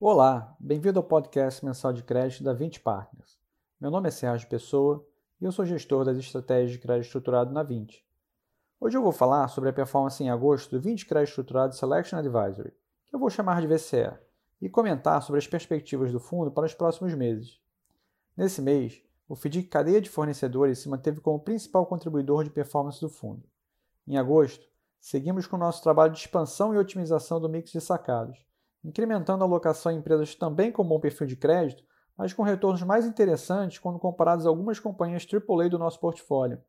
Olá, bem-vindo ao podcast mensal de crédito da 20 Partners. Meu nome é Sérgio Pessoa e eu sou gestor das estratégias de crédito estruturado na 20. Hoje eu vou falar sobre a performance em agosto do 20 Crédito Estruturado Selection Advisory, que eu vou chamar de VCE, e comentar sobre as perspectivas do fundo para os próximos meses. Nesse mês, o FDIC Cadeia de Fornecedores se manteve como principal contribuidor de performance do fundo. Em agosto, seguimos com o nosso trabalho de expansão e otimização do mix de sacados, incrementando a alocação em empresas também com bom perfil de crédito, mas com retornos mais interessantes quando comparados a algumas companhias AAA do nosso portfólio.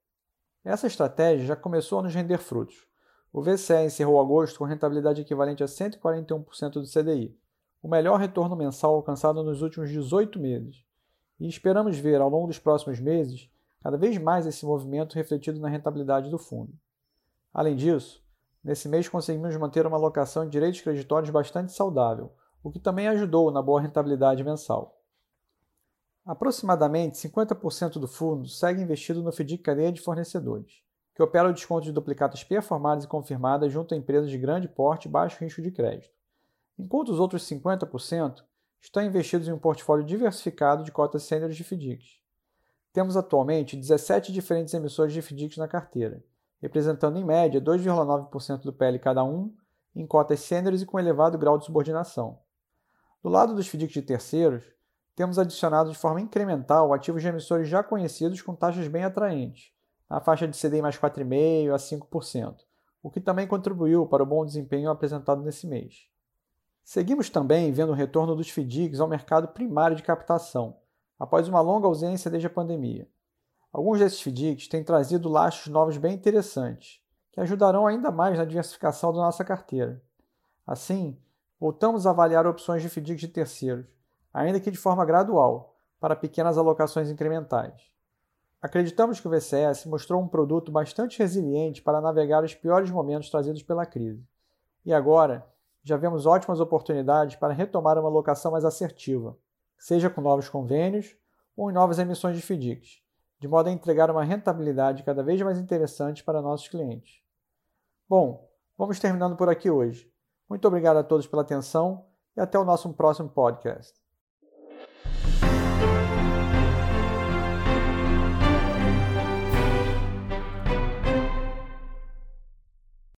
Essa estratégia já começou a nos render frutos. O VCE encerrou agosto com rentabilidade equivalente a 141% do CDI, o melhor retorno mensal alcançado nos últimos 18 meses. E esperamos ver ao longo dos próximos meses cada vez mais esse movimento refletido na rentabilidade do fundo. Além disso, nesse mês conseguimos manter uma alocação de direitos creditórios bastante saudável, o que também ajudou na boa rentabilidade mensal. Aproximadamente 50% do fundo segue investido no FDIC Cadeia de Fornecedores, que opera o desconto de duplicatas performadas e confirmadas junto a empresas de grande porte e baixo risco de crédito, enquanto os outros 50% estão investidos em um portfólio diversificado de cotas sêniores de FDICs. Temos atualmente 17 diferentes emissores de FDICs na carteira, representando em média 2,9% do PL cada um, em cotas sêniores e com elevado grau de subordinação. Do lado dos FDICs de terceiros, temos adicionado de forma incremental ativos de emissores já conhecidos com taxas bem atraentes, na faixa de CDI mais 4,5% a 5%, o que também contribuiu para o bom desempenho apresentado nesse mês. Seguimos também vendo o retorno dos FDICs ao mercado primário de captação, após uma longa ausência desde a pandemia. Alguns desses FDICs têm trazido lastros novos bem interessantes, que ajudarão ainda mais na diversificação da nossa carteira. Assim, voltamos a avaliar opções de FDICs de terceiros, ainda que de forma gradual, para pequenas alocações incrementais. Acreditamos que o VCS mostrou um produto bastante resiliente para navegar os piores momentos trazidos pela crise. E agora, já vemos ótimas oportunidades para retomar uma alocação mais assertiva, seja com novos convênios ou em novas emissões de FDICs, de modo a entregar uma rentabilidade cada vez mais interessante para nossos clientes. Bom, vamos terminando por aqui hoje. Muito obrigado a todos pela atenção e até o nosso próximo podcast.